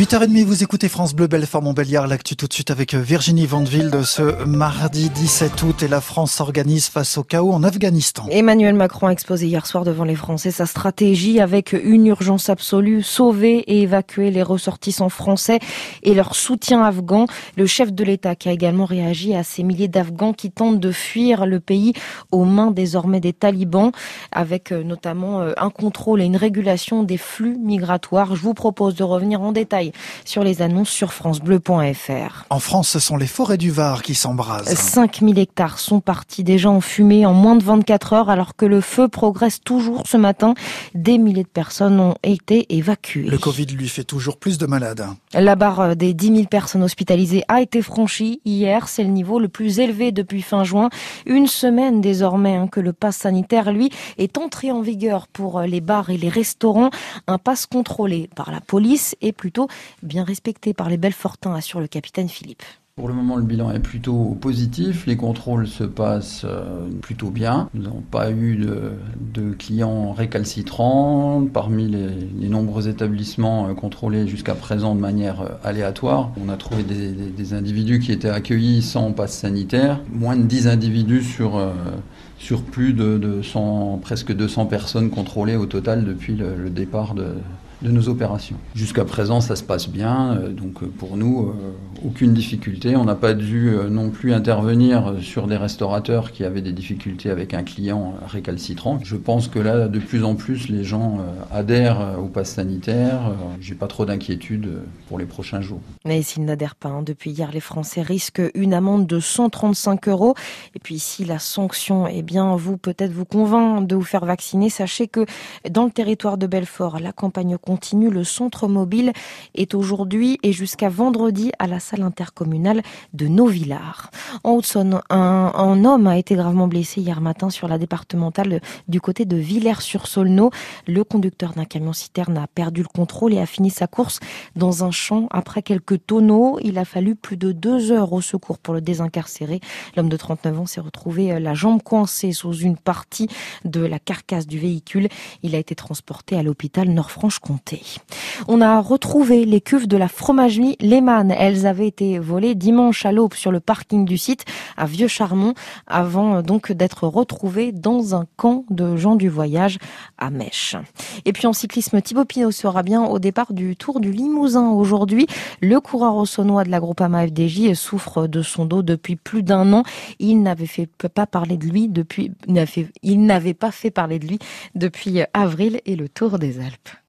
8h30, vous écoutez France Bleu, Belfort, Montbéliard. L'actu tout de suite avec Virginie Vandeville de ce mardi 17 août et la France s'organise face au chaos en Afghanistan. Emmanuel Macron a exposé hier soir devant les Français sa stratégie avec une urgence absolue, sauver et évacuer les ressortissants français et leur soutien afghan. Le chef de l'État qui a également réagi à ces milliers d'Afghans qui tentent de fuir le pays aux mains désormais des talibans avec euh, notamment euh, un contrôle et une régulation des flux migratoires. Je vous propose de revenir en détail sur les annonces sur francebleu.fr. En France, ce sont les forêts du Var qui s'embrasent. 5000 hectares sont partis déjà en fumée en moins de 24 heures alors que le feu progresse toujours ce matin. Des milliers de personnes ont été évacuées. Le Covid lui fait toujours plus de malades. La barre des 10 000 personnes hospitalisées a été franchie hier. C'est le niveau le plus élevé depuis fin juin. Une semaine désormais hein, que le pass sanitaire, lui, est entré en vigueur pour les bars et les restaurants. Un pass contrôlé par la police et plutôt bien respecté par les Belfortins, assure le capitaine Philippe. Pour le moment, le bilan est plutôt positif. Les contrôles se passent euh, plutôt bien. Nous n'avons pas eu de, clients récalcitrants. Parmi les, nombreux établissements euh, contrôlés jusqu'à présent de manière euh, aléatoire, on a trouvé des, individus qui étaient accueillis sans passe sanitaire. Moins de 10 individus sur, sur plus de, 200, presque 200 personnes contrôlées au total depuis le départ de, de nos opérations. Jusqu'à présent, ça se passe bien, euh, donc euh, pour nous, euh, aucune difficulté. On n'a pas dû non plus intervenir sur des restaurateurs qui avaient des difficultés avec un client récalcitrant. Je pense que là, de plus en plus, les gens adhèrent au pass sanitaire. J'ai pas trop d'inquiétude pour les prochains jours. Mais s'ils n'adhèrent pas, hein, depuis hier, les Français risquent une amende de 135 euros. Et puis si la sanction, eh bien, vous peut-être vous convainc de vous faire vacciner, sachez que dans le territoire de Belfort, la campagne continue. Le centre mobile est aujourd'hui et jusqu'à vendredi à la salle intercommunale de Novillard. En Haute-Saône, un, homme a été gravement blessé hier matin sur la départementale du côté de Villers-sur-Saulneau. Le conducteur d'un camion citerne a perdu le contrôle et a fini sa course dans un champ après quelques tonneaux. Il a fallu plus de deux heures au secours pour le désincarcérer. L'homme de 39 ans s'est retrouvé euh, la jambe coincée sous une partie de la carcasse du véhicule. Il a été transporté à l'hôpital Nord-Franche-Comté. On a retrouvé les cuves de la fromagerie Lehmann. Elles avaient été volées dimanche à l'aube sur le parking du site à Vieux-Charmont avant euh, donc d'être retrouvées dans un camp de gens du voyage à Mèche. Et puis en cyclisme, Thibaut Pinot sera bien au départ du Tour du Limousin aujourd'hui. Le coureur au saunois de la Groupama FDJ souffre de son dos depuis plus d'un an. Il n'avait fait pas parler de lui depuis, il n'avait pas fait parler de lui depuis avril et le Tour des Alpes.